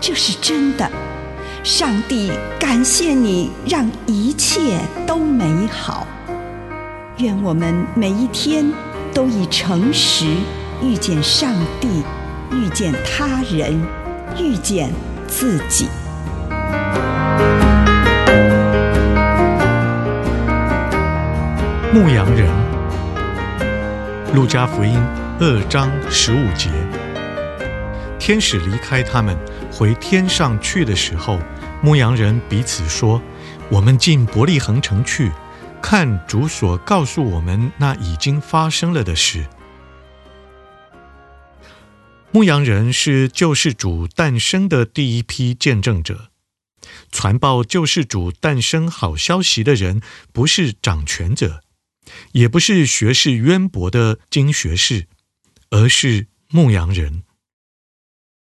这是真的，上帝感谢你，让一切都美好。愿我们每一天都以诚实遇见上帝，遇见他人，遇见自己。牧羊人，路加福音二章十五节，天使离开他们。回天上去的时候，牧羊人彼此说：“我们进伯利恒城去，看主所告诉我们那已经发生了的事。”牧羊人是救世主诞生的第一批见证者。传报救世主诞生好消息的人，不是掌权者，也不是学识渊博的经学士，而是牧羊人。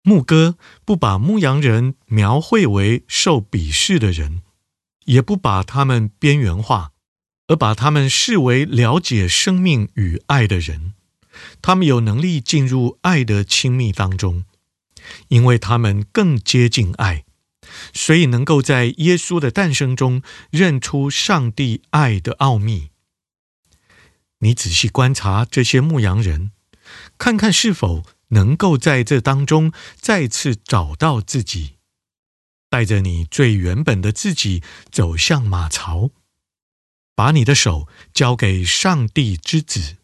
牧歌不把牧羊人描绘为受鄙视的人，也不把他们边缘化，而把他们视为了解生命与爱的人。他们有能力进入爱的亲密当中，因为他们更接近爱，所以能够在耶稣的诞生中认出上帝爱的奥秘。你仔细观察这些牧羊人，看看是否。能够在这当中再次找到自己，带着你最原本的自己走向马槽，把你的手交给上帝之子，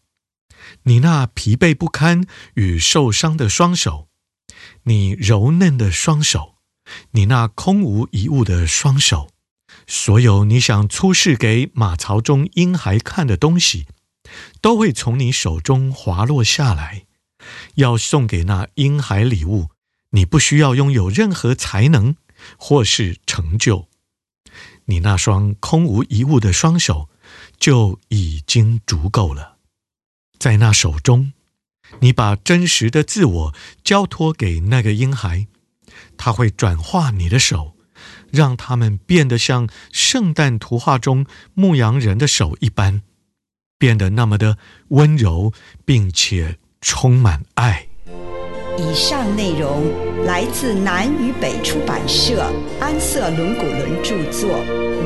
你那疲惫不堪与受伤的双手，你柔嫩的双手，你那空无一物的双手，所有你想出示给马槽中婴孩看的东西，都会从你手中滑落下来。要送给那婴孩礼物，你不需要拥有任何才能或是成就，你那双空无一物的双手就已经足够了。在那手中，你把真实的自我交托给那个婴孩，他会转化你的手，让他们变得像圣诞图画中牧羊人的手一般，变得那么的温柔，并且。充满爱。以上内容来自南与北出版社安瑟伦古伦著作，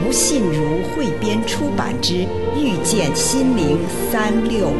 吴信如汇编出版之《遇见心灵三六五》。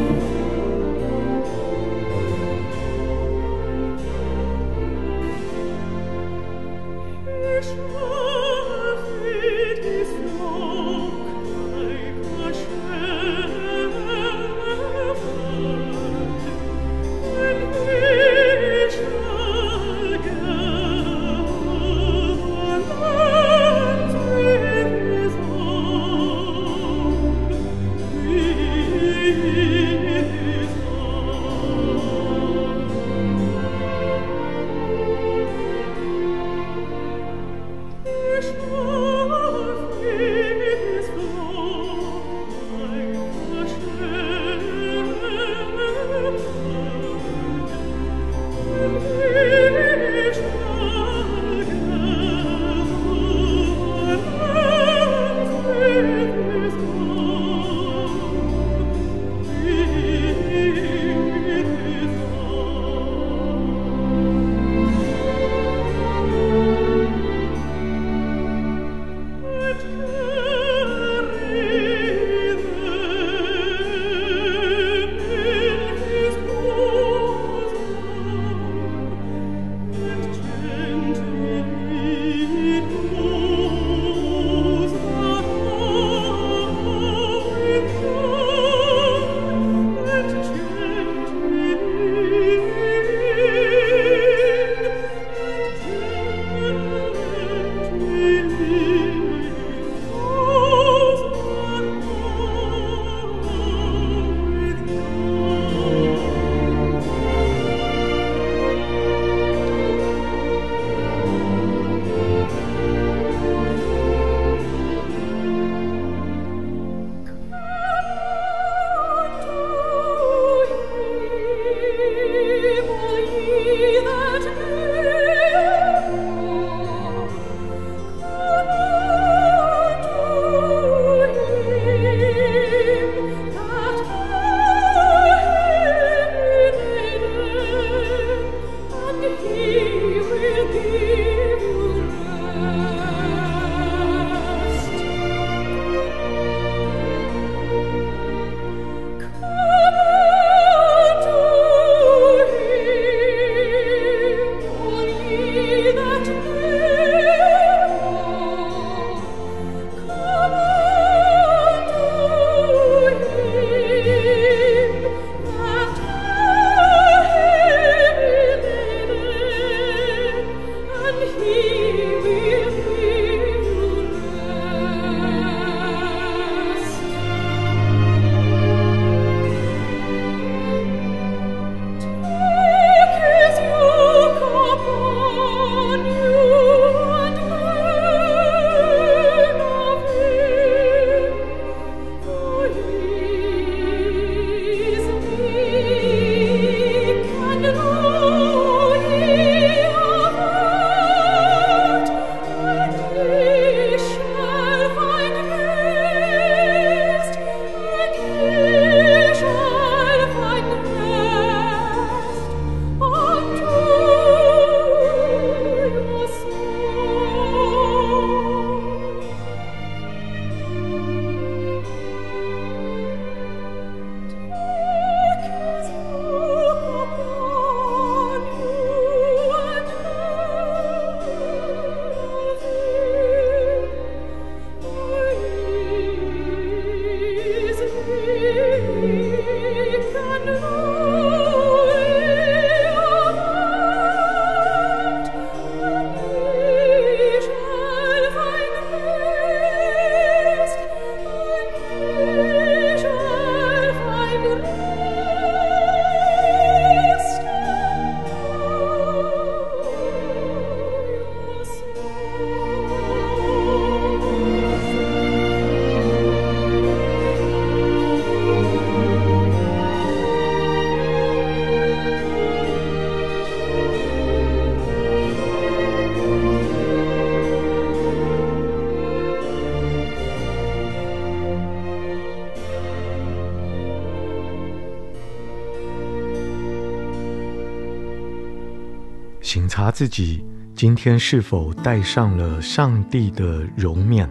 察自己今天是否戴上了上帝的容面。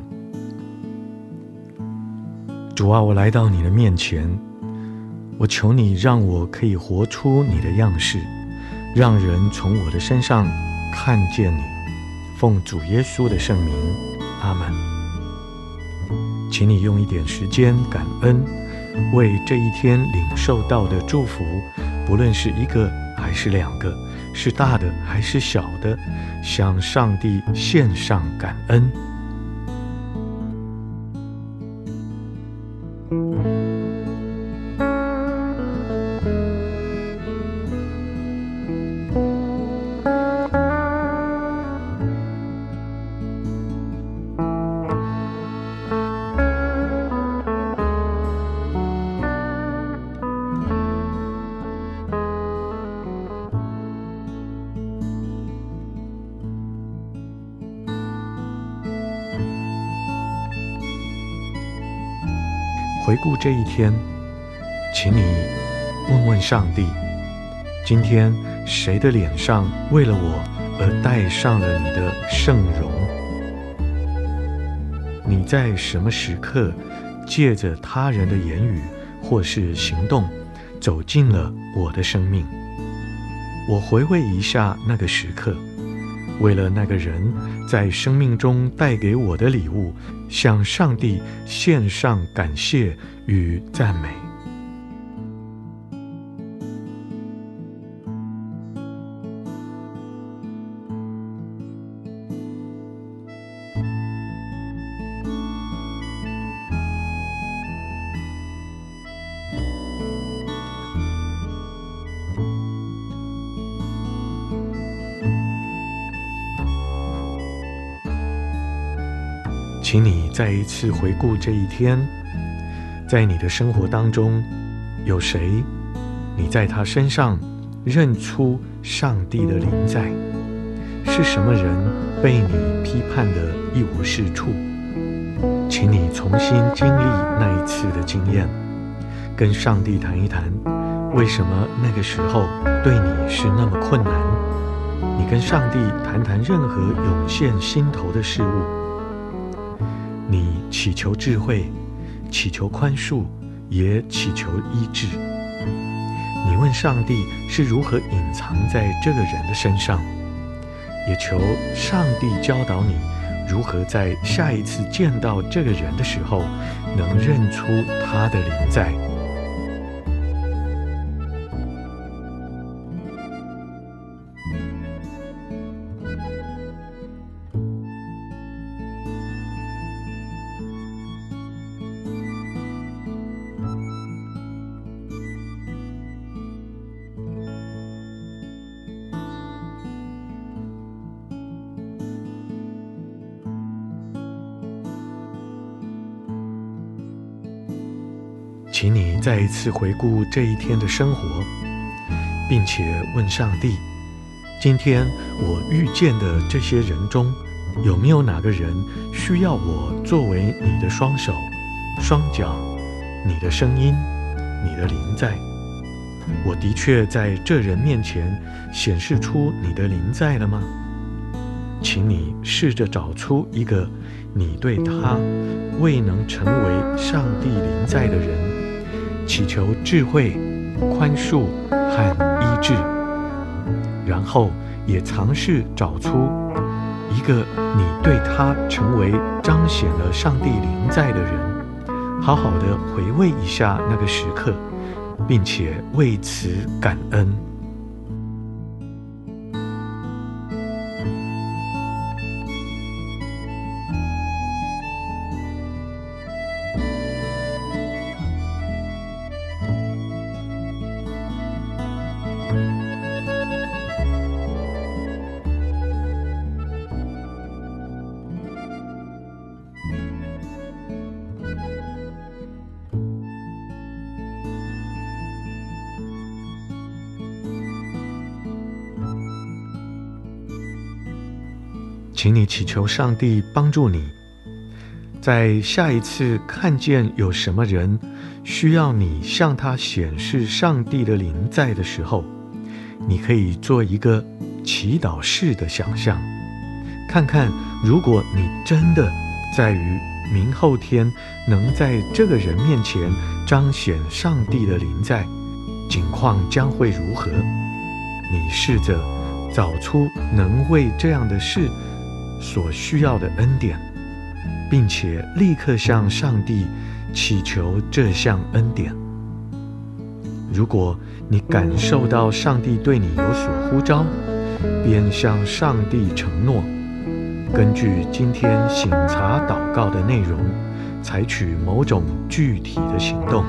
主啊，我来到你的面前，我求你让我可以活出你的样式，让人从我的身上看见你。奉主耶稣的圣名，阿门。请你用一点时间感恩，为这一天领受到的祝福，不论是一个还是两个，是大的还是小的，向上帝献上感恩。回顾这一天，请你问问上帝：今天谁的脸上为了我而戴上了你的圣容？你在什么时刻借着他人的言语或是行动走进了我的生命？我回味一下那个时刻。为了那个人在生命中带给我的礼物，向上帝献上感谢与赞美。请你再一次回顾这一天，在你的生活当中，有谁？你在他身上认出上帝的临在？是什么人被你批判的一无是处？请你重新经历那一次的经验，跟上帝谈一谈，为什么那个时候对你是那么困难？你跟上帝谈谈任何涌现心头的事物。你祈求智慧，祈求宽恕，也祈求医治。你问上帝是如何隐藏在这个人的身上，也求上帝教导你如何在下一次见到这个人的时候，能认出他的灵在。请你再一次回顾这一天的生活，并且问上帝：今天我遇见的这些人中，有没有哪个人需要我作为你的双手、双脚、你的声音、你的灵在？我的确在这人面前显示出你的灵在了吗？请你试着找出一个你对他未能成为上帝灵在的人。祈求智慧、宽恕和医治，然后也尝试找出一个你对他成为彰显了上帝临在的人，好好的回味一下那个时刻，并且为此感恩。请你祈求上帝帮助你，在下一次看见有什么人需要你向他显示上帝的临在的时候，你可以做一个祈祷式的想象，看看如果你真的在于明后天能在这个人面前彰显上帝的临在，情况将会如何？你试着找出能为这样的事所需要的恩典，并且立刻向上帝祈求这项恩典。如果你感受到上帝对你有所呼召，便向上帝承诺，根据今天醒察祷告的内容，采取某种具体的行动。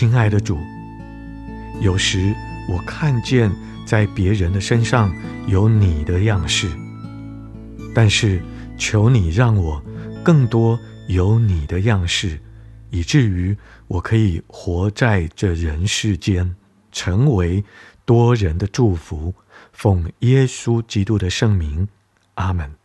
亲爱的主，有时我看见在别人的身上有你的样式，但是求你让我更多有你的样式，以至于我可以活在这人世间，成为多人的祝福。奉耶稣基督的圣名，阿门。